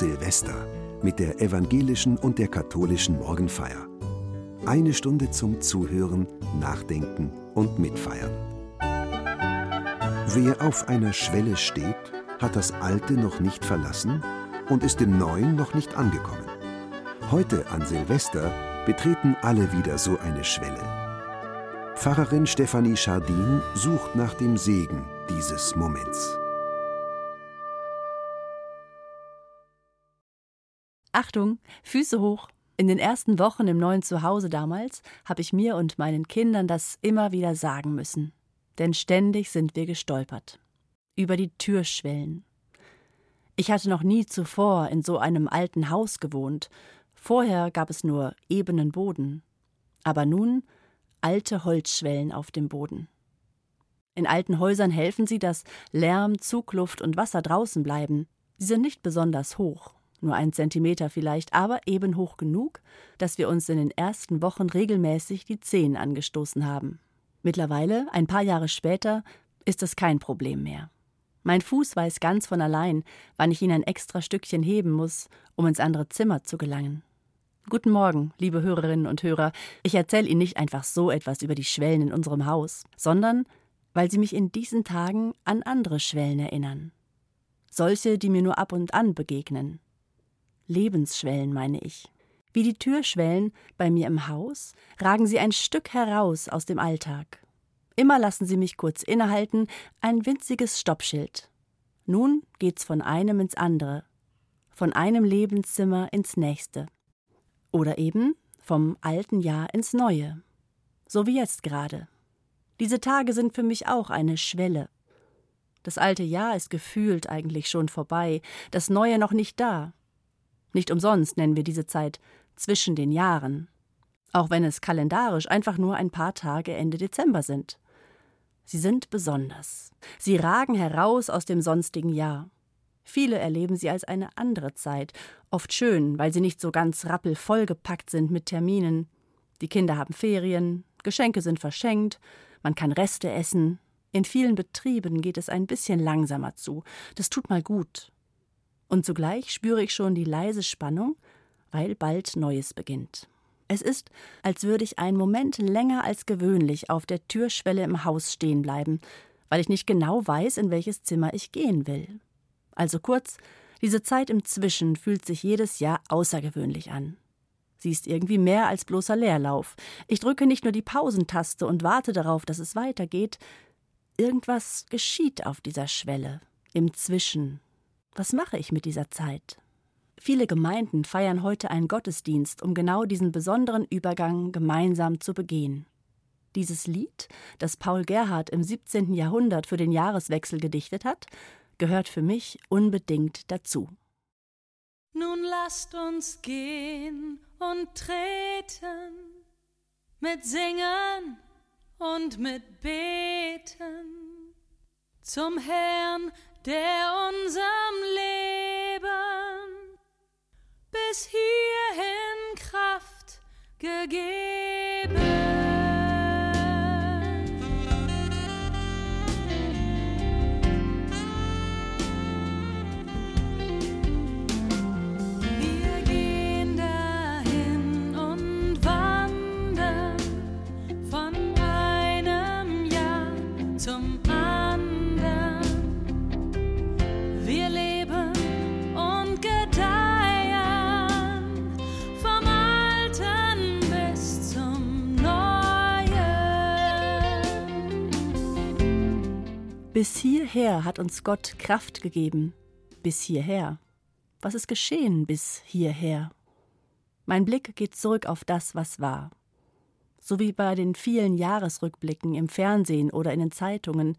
Silvester mit der evangelischen und der katholischen Morgenfeier. Eine Stunde zum Zuhören, Nachdenken und Mitfeiern. Wer auf einer Schwelle steht, hat das Alte noch nicht verlassen und ist im Neuen noch nicht angekommen. Heute an Silvester betreten alle wieder so eine Schwelle. Pfarrerin Stefanie Schardin sucht nach dem Segen dieses Moments. Achtung, Füße hoch. In den ersten Wochen im neuen Zuhause damals habe ich mir und meinen Kindern das immer wieder sagen müssen. Denn ständig sind wir gestolpert. Über die Türschwellen. Ich hatte noch nie zuvor in so einem alten Haus gewohnt. Vorher gab es nur ebenen Boden. Aber nun alte Holzschwellen auf dem Boden. In alten Häusern helfen sie, dass Lärm, Zugluft und Wasser draußen bleiben. Sie sind nicht besonders hoch nur ein Zentimeter vielleicht, aber eben hoch genug, dass wir uns in den ersten Wochen regelmäßig die Zehen angestoßen haben. Mittlerweile, ein paar Jahre später, ist es kein Problem mehr. Mein Fuß weiß ganz von allein, wann ich ihn ein extra Stückchen heben muss, um ins andere Zimmer zu gelangen. Guten Morgen, liebe Hörerinnen und Hörer. Ich erzähle Ihnen nicht einfach so etwas über die Schwellen in unserem Haus, sondern weil sie mich in diesen Tagen an andere Schwellen erinnern. Solche, die mir nur ab und an begegnen. Lebensschwellen meine ich. Wie die Türschwellen bei mir im Haus ragen sie ein Stück heraus aus dem Alltag. Immer lassen sie mich kurz innehalten, ein winziges Stoppschild. Nun geht's von einem ins andere, von einem Lebenszimmer ins nächste. Oder eben vom alten Jahr ins neue. So wie jetzt gerade. Diese Tage sind für mich auch eine Schwelle. Das alte Jahr ist gefühlt eigentlich schon vorbei, das neue noch nicht da. Nicht umsonst nennen wir diese Zeit zwischen den Jahren, auch wenn es kalendarisch einfach nur ein paar Tage Ende Dezember sind. Sie sind besonders. Sie ragen heraus aus dem sonstigen Jahr. Viele erleben sie als eine andere Zeit, oft schön, weil sie nicht so ganz rappelvoll gepackt sind mit Terminen. Die Kinder haben Ferien, Geschenke sind verschenkt, man kann Reste essen. In vielen Betrieben geht es ein bisschen langsamer zu. Das tut mal gut und zugleich spüre ich schon die leise Spannung, weil bald Neues beginnt. Es ist, als würde ich einen Moment länger als gewöhnlich auf der Türschwelle im Haus stehen bleiben, weil ich nicht genau weiß, in welches Zimmer ich gehen will. Also kurz, diese Zeit im Zwischen fühlt sich jedes Jahr außergewöhnlich an. Sie ist irgendwie mehr als bloßer Leerlauf. Ich drücke nicht nur die Pausentaste und warte darauf, dass es weitergeht. Irgendwas geschieht auf dieser Schwelle, im Zwischen, was mache ich mit dieser Zeit? Viele Gemeinden feiern heute einen Gottesdienst, um genau diesen besonderen Übergang gemeinsam zu begehen. Dieses Lied, das Paul Gerhard im 17. Jahrhundert für den Jahreswechsel gedichtet hat, gehört für mich unbedingt dazu. Nun lasst uns gehen und treten mit Singen und mit Beten zum Herrn, der unserem Leben bis hierhin Kraft gegeben. Bis hierher hat uns Gott Kraft gegeben. Bis hierher. Was ist geschehen bis hierher? Mein Blick geht zurück auf das, was war. So wie bei den vielen Jahresrückblicken im Fernsehen oder in den Zeitungen,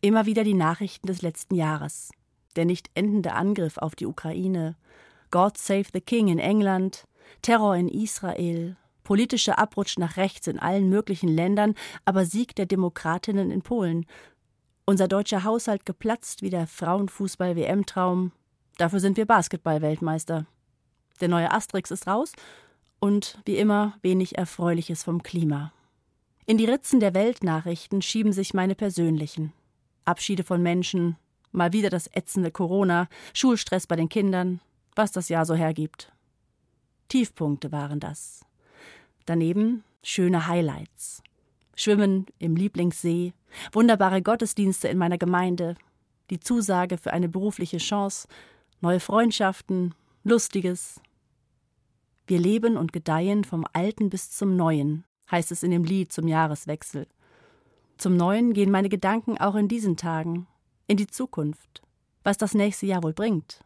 immer wieder die Nachrichten des letzten Jahres. Der nicht endende Angriff auf die Ukraine, God Save the King in England, Terror in Israel, politischer Abrutsch nach rechts in allen möglichen Ländern, aber Sieg der Demokratinnen in Polen unser deutscher Haushalt geplatzt wie der Frauenfußball-WM-Traum. Dafür sind wir Basketball-Weltmeister. Der neue Asterix ist raus und wie immer wenig Erfreuliches vom Klima. In die Ritzen der Weltnachrichten schieben sich meine persönlichen. Abschiede von Menschen, mal wieder das ätzende Corona, Schulstress bei den Kindern, was das Jahr so hergibt. Tiefpunkte waren das. Daneben schöne Highlights. Schwimmen im Lieblingssee, wunderbare Gottesdienste in meiner Gemeinde, die Zusage für eine berufliche Chance, neue Freundschaften, Lustiges. Wir leben und gedeihen vom Alten bis zum Neuen, heißt es in dem Lied zum Jahreswechsel. Zum Neuen gehen meine Gedanken auch in diesen Tagen, in die Zukunft, was das nächste Jahr wohl bringt.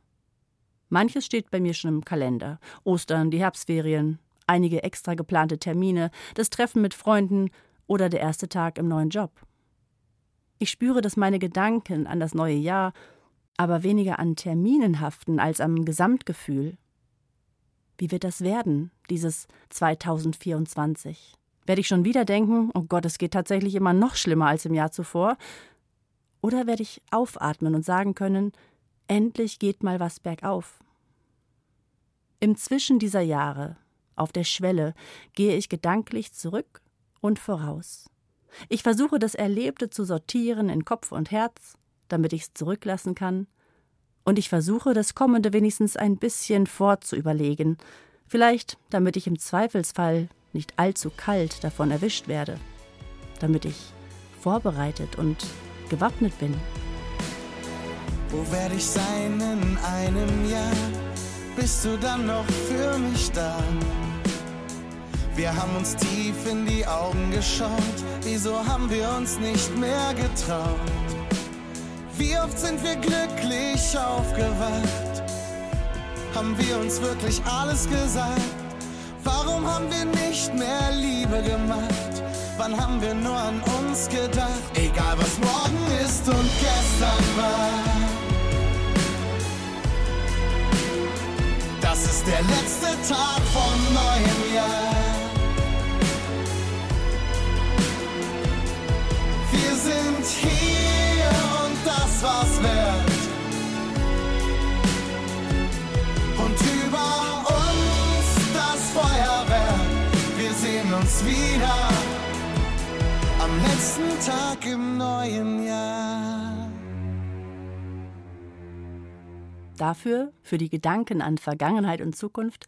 Manches steht bei mir schon im Kalender. Ostern, die Herbstferien, einige extra geplante Termine, das Treffen mit Freunden oder der erste Tag im neuen Job. Ich spüre, dass meine Gedanken an das neue Jahr aber weniger an Terminen haften als am Gesamtgefühl. Wie wird das werden, dieses 2024? Werde ich schon wieder denken, oh Gott, es geht tatsächlich immer noch schlimmer als im Jahr zuvor? Oder werde ich aufatmen und sagen können, endlich geht mal was bergauf? Im Zwischen dieser Jahre, auf der Schwelle, gehe ich gedanklich zurück und voraus. Ich versuche das Erlebte zu sortieren in Kopf und Herz, damit ich es zurücklassen kann, und ich versuche das Kommende wenigstens ein bisschen vorzuüberlegen, vielleicht damit ich im Zweifelsfall nicht allzu kalt davon erwischt werde, damit ich vorbereitet und gewappnet bin. Wo werde ich sein in einem Jahr? Bist du dann noch für mich da? Wir haben uns tief in die Augen geschaut, wieso haben wir uns nicht mehr getraut? Wie oft sind wir glücklich aufgewacht? Haben wir uns wirklich alles gesagt? Warum haben wir nicht mehr Liebe gemacht? Wann haben wir nur an uns gedacht? Egal was morgen ist und gestern war. Das ist der letzte Tag uns wieder am letzten Tag im neuen Jahr. Dafür, für die Gedanken an Vergangenheit und Zukunft,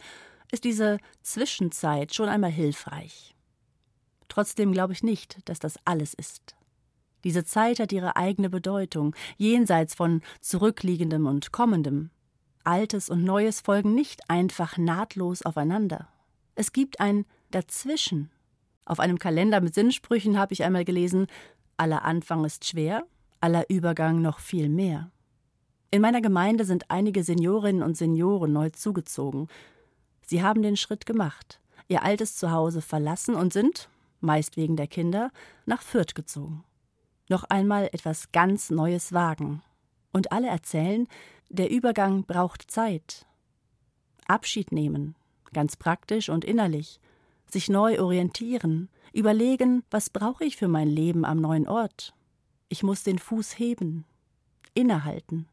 ist diese Zwischenzeit schon einmal hilfreich. Trotzdem glaube ich nicht, dass das alles ist. Diese Zeit hat ihre eigene Bedeutung, jenseits von zurückliegendem und kommendem. Altes und Neues folgen nicht einfach nahtlos aufeinander. Es gibt ein Dazwischen. Auf einem Kalender mit Sinnsprüchen habe ich einmal gelesen, aller Anfang ist schwer, aller Übergang noch viel mehr. In meiner Gemeinde sind einige Seniorinnen und Senioren neu zugezogen. Sie haben den Schritt gemacht, ihr altes Zuhause verlassen und sind, meist wegen der Kinder, nach Fürth gezogen noch einmal etwas ganz Neues wagen. Und alle erzählen, der Übergang braucht Zeit. Abschied nehmen, ganz praktisch und innerlich, sich neu orientieren, überlegen, was brauche ich für mein Leben am neuen Ort. Ich muss den Fuß heben, innehalten.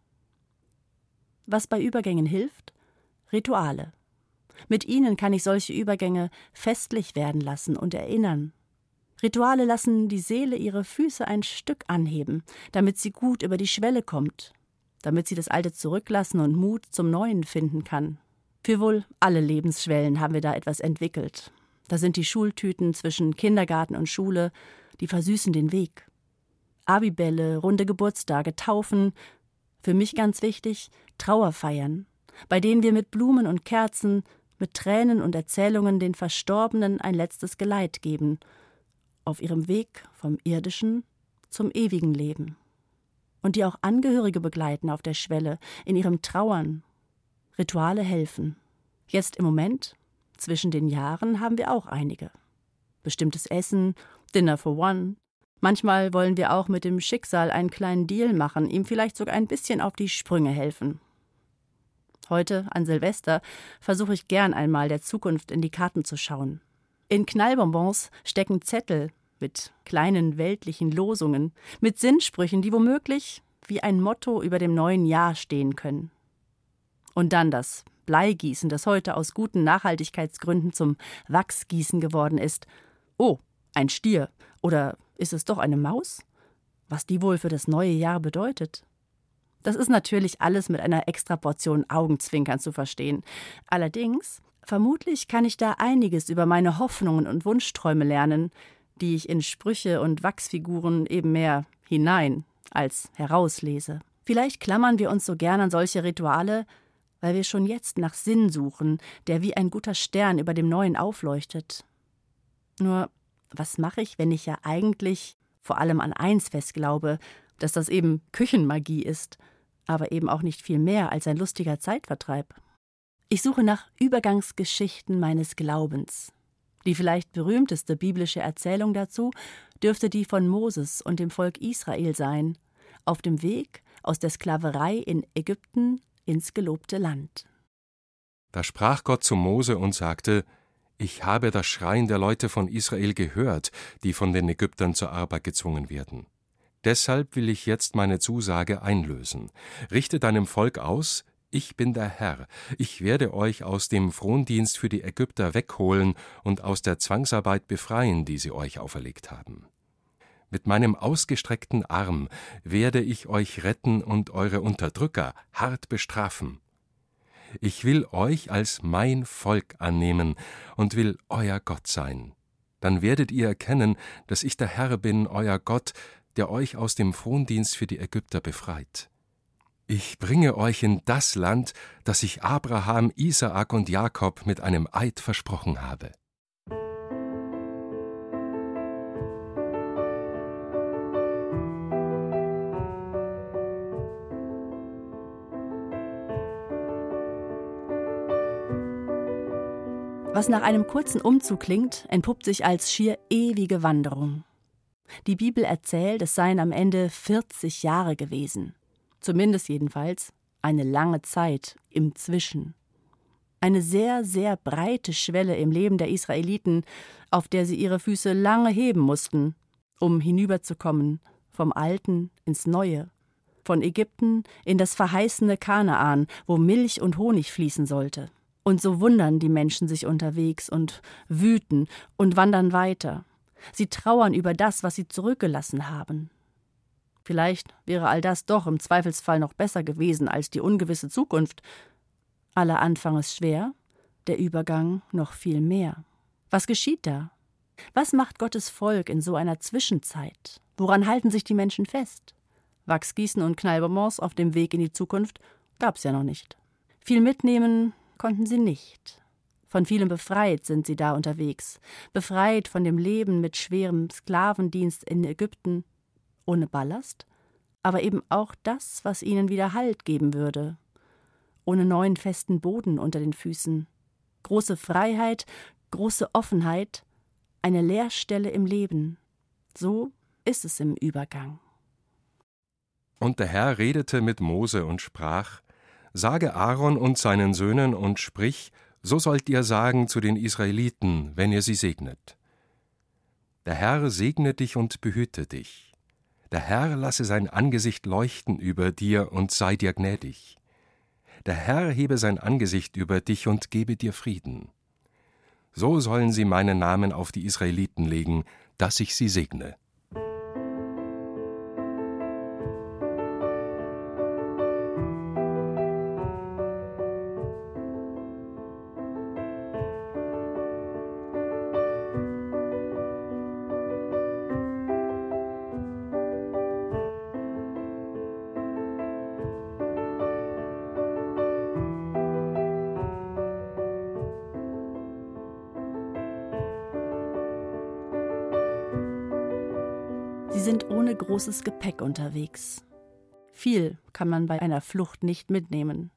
Was bei Übergängen hilft? Rituale. Mit ihnen kann ich solche Übergänge festlich werden lassen und erinnern, Rituale lassen die Seele ihre Füße ein Stück anheben, damit sie gut über die Schwelle kommt, damit sie das Alte zurücklassen und Mut zum Neuen finden kann. Für wohl alle Lebensschwellen haben wir da etwas entwickelt. Da sind die Schultüten zwischen Kindergarten und Schule, die versüßen den Weg. Abibälle, runde Geburtstage, Taufen, für mich ganz wichtig, Trauerfeiern, bei denen wir mit Blumen und Kerzen, mit Tränen und Erzählungen den Verstorbenen ein letztes Geleit geben auf ihrem Weg vom irdischen zum ewigen Leben. Und die auch Angehörige begleiten auf der Schwelle, in ihrem Trauern. Rituale helfen. Jetzt im Moment, zwischen den Jahren, haben wir auch einige. Bestimmtes Essen, Dinner for One. Manchmal wollen wir auch mit dem Schicksal einen kleinen Deal machen, ihm vielleicht sogar ein bisschen auf die Sprünge helfen. Heute, an Silvester, versuche ich gern einmal der Zukunft in die Karten zu schauen. In Knallbonbons stecken Zettel mit kleinen weltlichen Losungen, mit Sinnsprüchen, die womöglich wie ein Motto über dem neuen Jahr stehen können. Und dann das Bleigießen, das heute aus guten Nachhaltigkeitsgründen zum Wachsgießen geworden ist. Oh, ein Stier. Oder ist es doch eine Maus? Was die wohl für das neue Jahr bedeutet? Das ist natürlich alles mit einer extra Portion Augenzwinkern zu verstehen. Allerdings, vermutlich kann ich da einiges über meine Hoffnungen und Wunschträume lernen, die ich in Sprüche und Wachsfiguren eben mehr hinein als herauslese. Vielleicht klammern wir uns so gern an solche Rituale, weil wir schon jetzt nach Sinn suchen, der wie ein guter Stern über dem Neuen aufleuchtet. Nur, was mache ich, wenn ich ja eigentlich vor allem an eins fest glaube, dass das eben Küchenmagie ist – aber eben auch nicht viel mehr als ein lustiger Zeitvertreib. Ich suche nach Übergangsgeschichten meines Glaubens. Die vielleicht berühmteste biblische Erzählung dazu dürfte die von Moses und dem Volk Israel sein, auf dem Weg aus der Sklaverei in Ägypten ins gelobte Land. Da sprach Gott zu Mose und sagte: Ich habe das Schreien der Leute von Israel gehört, die von den Ägyptern zur Arbeit gezwungen werden. Deshalb will ich jetzt meine Zusage einlösen. Richte deinem Volk aus, ich bin der Herr, ich werde euch aus dem Frondienst für die Ägypter wegholen und aus der Zwangsarbeit befreien, die sie euch auferlegt haben. Mit meinem ausgestreckten Arm werde ich euch retten und eure Unterdrücker hart bestrafen. Ich will euch als mein Volk annehmen und will euer Gott sein. Dann werdet ihr erkennen, dass ich der Herr bin, euer Gott, der euch aus dem Frondienst für die Ägypter befreit. Ich bringe euch in das Land, das ich Abraham, Isaak und Jakob mit einem Eid versprochen habe. Was nach einem kurzen Umzug klingt, entpuppt sich als schier ewige Wanderung. Die Bibel erzählt, es seien am Ende 40 Jahre gewesen. Zumindest jedenfalls eine lange Zeit im Zwischen. Eine sehr, sehr breite Schwelle im Leben der Israeliten, auf der sie ihre Füße lange heben mussten, um hinüberzukommen vom Alten ins Neue, von Ägypten in das verheißene Kanaan, wo Milch und Honig fließen sollte. Und so wundern die Menschen sich unterwegs und wüten und wandern weiter, Sie trauern über das, was sie zurückgelassen haben. Vielleicht wäre all das doch im Zweifelsfall noch besser gewesen als die ungewisse Zukunft. Aller Anfang ist schwer, der Übergang noch viel mehr. Was geschieht da? Was macht Gottes Volk in so einer Zwischenzeit? Woran halten sich die Menschen fest? Wachsgießen und Knallbonbons auf dem Weg in die Zukunft gab's ja noch nicht. Viel mitnehmen konnten sie nicht. Von vielem befreit sind sie da unterwegs, befreit von dem Leben mit schwerem Sklavendienst in Ägypten, ohne Ballast, aber eben auch das, was ihnen wieder Halt geben würde, ohne neuen festen Boden unter den Füßen, große Freiheit, große Offenheit, eine Leerstelle im Leben. So ist es im Übergang. Und der Herr redete mit Mose und sprach: Sage Aaron und seinen Söhnen und sprich, so sollt ihr sagen zu den Israeliten, wenn ihr sie segnet. Der Herr segne dich und behüte dich. Der Herr lasse sein Angesicht leuchten über dir und sei dir gnädig. Der Herr hebe sein Angesicht über dich und gebe dir Frieden. So sollen sie meinen Namen auf die Israeliten legen, dass ich sie segne. Ohne großes Gepäck unterwegs. Viel kann man bei einer Flucht nicht mitnehmen.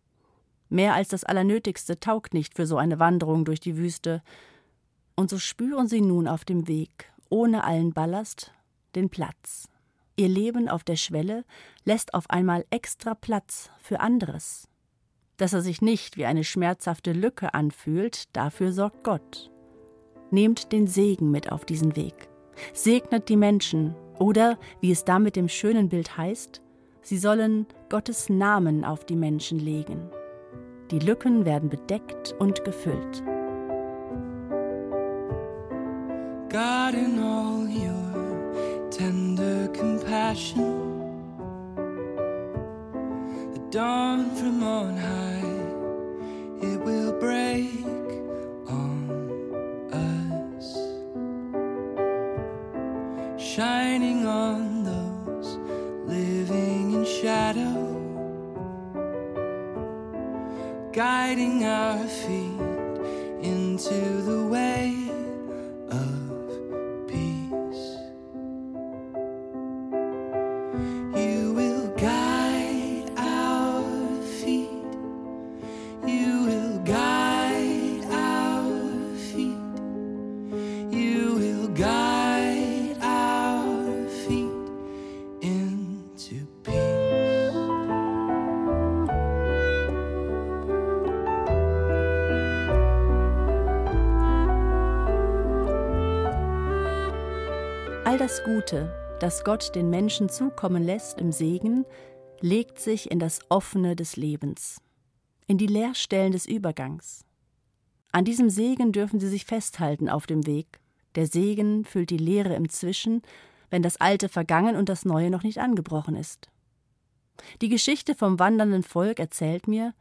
Mehr als das Allernötigste taugt nicht für so eine Wanderung durch die Wüste. Und so spüren sie nun auf dem Weg, ohne allen Ballast, den Platz. Ihr Leben auf der Schwelle lässt auf einmal extra Platz für anderes. Dass er sich nicht wie eine schmerzhafte Lücke anfühlt, dafür sorgt Gott. Nehmt den Segen mit auf diesen Weg. Segnet die Menschen, oder, wie es da mit dem schönen Bild heißt, sie sollen Gottes Namen auf die Menschen legen. Die Lücken werden bedeckt und gefüllt. God in all your tender compassion dawn from on high, it will break shadow, guiding our feet into the way All das Gute, das Gott den Menschen zukommen lässt im Segen, legt sich in das Offene des Lebens, in die Leerstellen des Übergangs. An diesem Segen dürfen sie sich festhalten auf dem Weg. Der Segen füllt die Leere im Zwischen, wenn das Alte vergangen und das Neue noch nicht angebrochen ist. Die Geschichte vom wandernden Volk erzählt mir,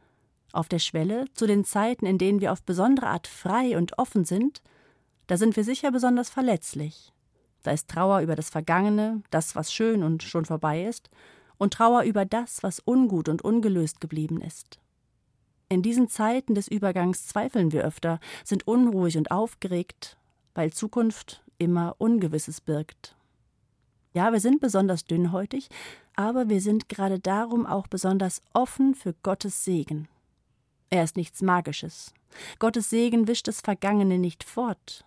auf der Schwelle, zu den Zeiten, in denen wir auf besondere Art frei und offen sind, da sind wir sicher besonders verletzlich. Da ist Trauer über das Vergangene, das, was schön und schon vorbei ist, und Trauer über das, was ungut und ungelöst geblieben ist. In diesen Zeiten des Übergangs zweifeln wir öfter, sind unruhig und aufgeregt, weil Zukunft immer Ungewisses birgt. Ja, wir sind besonders dünnhäutig, aber wir sind gerade darum auch besonders offen für Gottes Segen. Er ist nichts Magisches. Gottes Segen wischt das Vergangene nicht fort,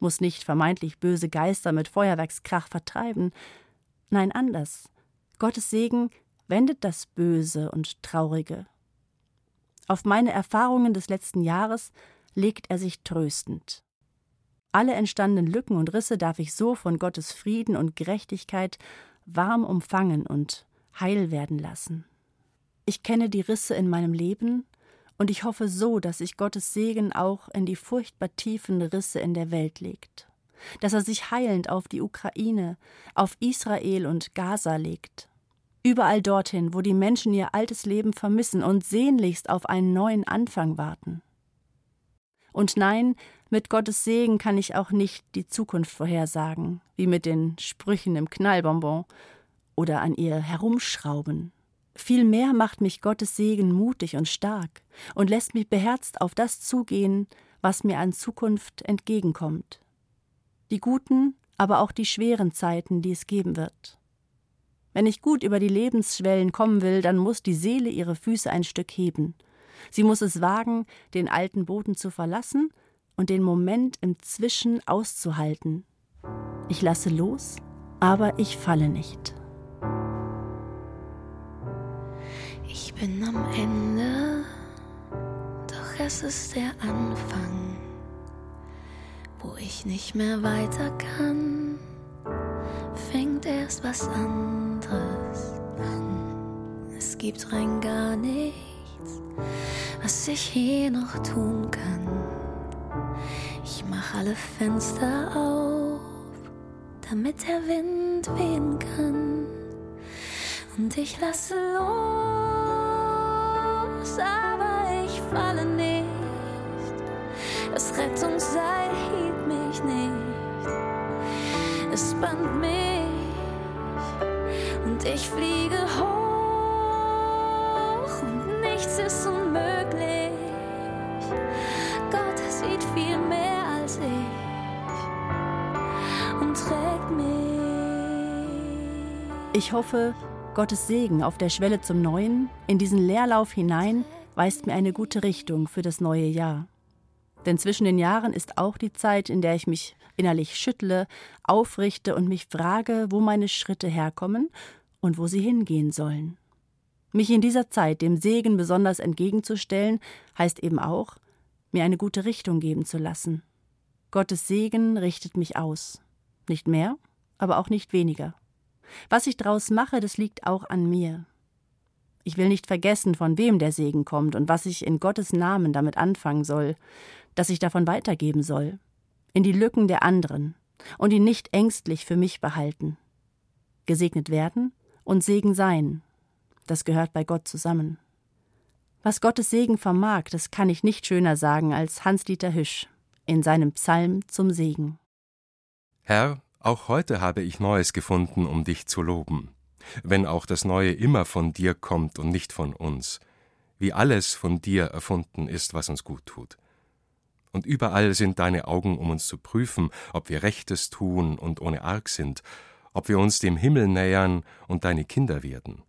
muss nicht vermeintlich böse Geister mit Feuerwerkskrach vertreiben. Nein, anders. Gottes Segen wendet das Böse und Traurige. Auf meine Erfahrungen des letzten Jahres legt er sich tröstend. Alle entstandenen Lücken und Risse darf ich so von Gottes Frieden und Gerechtigkeit warm umfangen und heil werden lassen. Ich kenne die Risse in meinem Leben und ich hoffe so, dass sich Gottes Segen auch in die furchtbar tiefen Risse in der Welt legt, dass er sich heilend auf die Ukraine, auf Israel und Gaza legt, überall dorthin, wo die Menschen ihr altes Leben vermissen und sehnlichst auf einen neuen Anfang warten. Und nein, mit Gottes Segen kann ich auch nicht die Zukunft vorhersagen, wie mit den Sprüchen im Knallbonbon oder an ihr herumschrauben. Vielmehr macht mich Gottes Segen mutig und stark und lässt mich beherzt auf das zugehen, was mir an Zukunft entgegenkommt. Die guten, aber auch die schweren Zeiten, die es geben wird. Wenn ich gut über die Lebensschwellen kommen will, dann muss die Seele ihre Füße ein Stück heben. Sie muss es wagen, den alten Boden zu verlassen und den Moment im Zwischen auszuhalten. Ich lasse los, aber ich falle nicht. Ich bin am Ende, doch es ist der Anfang, wo ich nicht mehr weiter kann, fängt erst was anderes an. Es gibt rein gar nichts, was ich hier noch tun kann. Ich mach alle Fenster auf, damit der Wind wehen kann. Und ich lasse los, aber ich falle nicht. Das Rettungsseil hielt mich nicht. Es band mich und ich fliege hoch und nichts ist unmöglich. Gott sieht viel mehr als ich und trägt mich. Ich hoffe, Gottes Segen auf der Schwelle zum Neuen, in diesen Leerlauf hinein, weist mir eine gute Richtung für das neue Jahr. Denn zwischen den Jahren ist auch die Zeit, in der ich mich innerlich schüttle, aufrichte und mich frage, wo meine Schritte herkommen und wo sie hingehen sollen. Mich in dieser Zeit dem Segen besonders entgegenzustellen, heißt eben auch, mir eine gute Richtung geben zu lassen. Gottes Segen richtet mich aus. Nicht mehr, aber auch nicht weniger. Was ich draus mache, das liegt auch an mir. Ich will nicht vergessen, von wem der Segen kommt und was ich in Gottes Namen damit anfangen soll, dass ich davon weitergeben soll, in die Lücken der anderen und ihn nicht ängstlich für mich behalten. Gesegnet werden und Segen sein. das gehört bei Gott zusammen. Was Gottes Segen vermag, das kann ich nicht schöner sagen als Hans-Dieter Hüsch in seinem Psalm zum Segen. Herr, auch heute habe ich Neues gefunden, um dich zu loben, wenn auch das Neue immer von dir kommt und nicht von uns, wie alles von dir erfunden ist, was uns gut tut. Und überall sind deine Augen, um uns zu prüfen, ob wir Rechtes tun und ohne Arg sind, ob wir uns dem Himmel nähern und deine Kinder werden.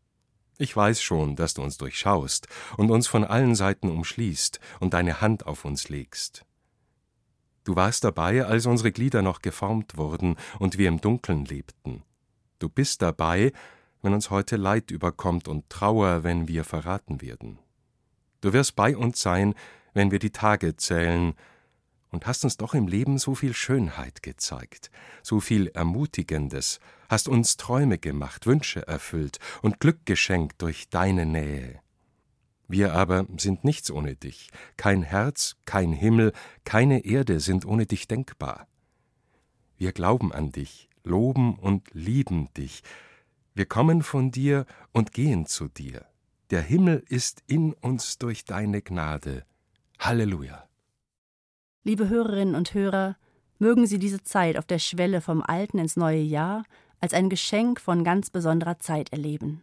Ich weiß schon, dass du uns durchschaust und uns von allen Seiten umschließt und deine Hand auf uns legst. Du warst dabei, als unsere Glieder noch geformt wurden und wir im Dunkeln lebten. Du bist dabei, wenn uns heute Leid überkommt und Trauer, wenn wir verraten werden. Du wirst bei uns sein, wenn wir die Tage zählen, und hast uns doch im Leben so viel Schönheit gezeigt, so viel Ermutigendes, hast uns Träume gemacht, Wünsche erfüllt und Glück geschenkt durch deine Nähe. Wir aber sind nichts ohne dich, kein Herz, kein Himmel, keine Erde sind ohne dich denkbar. Wir glauben an dich, loben und lieben dich, wir kommen von dir und gehen zu dir. Der Himmel ist in uns durch deine Gnade. Halleluja. Liebe Hörerinnen und Hörer, mögen Sie diese Zeit auf der Schwelle vom alten ins neue Jahr als ein Geschenk von ganz besonderer Zeit erleben.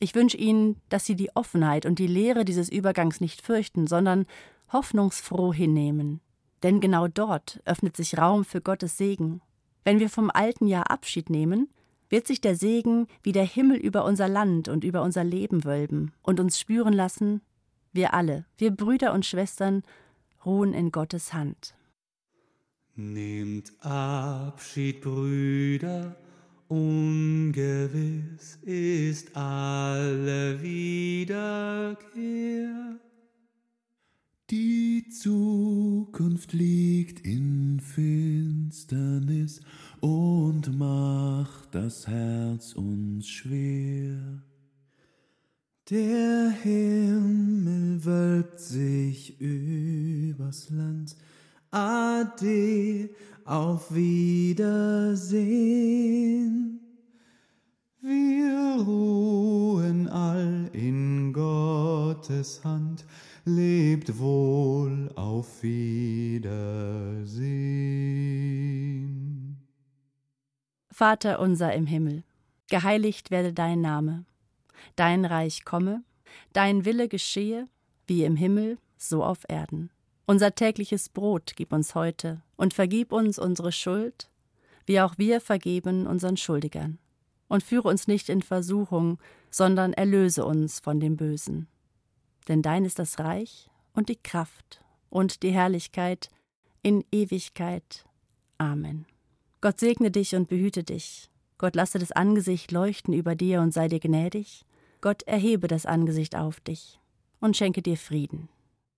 Ich wünsche Ihnen, dass Sie die Offenheit und die Lehre dieses Übergangs nicht fürchten, sondern hoffnungsfroh hinnehmen. Denn genau dort öffnet sich Raum für Gottes Segen. Wenn wir vom alten Jahr Abschied nehmen, wird sich der Segen wie der Himmel über unser Land und über unser Leben wölben und uns spüren lassen, wir alle, wir Brüder und Schwestern, ruhen in Gottes Hand. Nehmt Abschied, Brüder, ungewiss ist alle Wiederkehr. Die Zukunft liegt in Finsternis und macht das Herz uns schwer. Der Himmel wölbt sich übers Land. Ade, auf Wiedersehen. Wir ruhen all in Gottes Hand. Lebt wohl, auf Wiedersehen. Vater unser im Himmel, geheiligt werde dein Name Dein Reich komme, dein Wille geschehe, wie im Himmel, so auf Erden. Unser tägliches Brot gib uns heute und vergib uns unsere Schuld, wie auch wir vergeben unseren Schuldigern. Und führe uns nicht in Versuchung, sondern erlöse uns von dem Bösen. Denn dein ist das Reich und die Kraft und die Herrlichkeit in Ewigkeit. Amen. Gott segne dich und behüte dich. Gott lasse das Angesicht leuchten über dir und sei dir gnädig. Gott erhebe das Angesicht auf dich und schenke dir Frieden.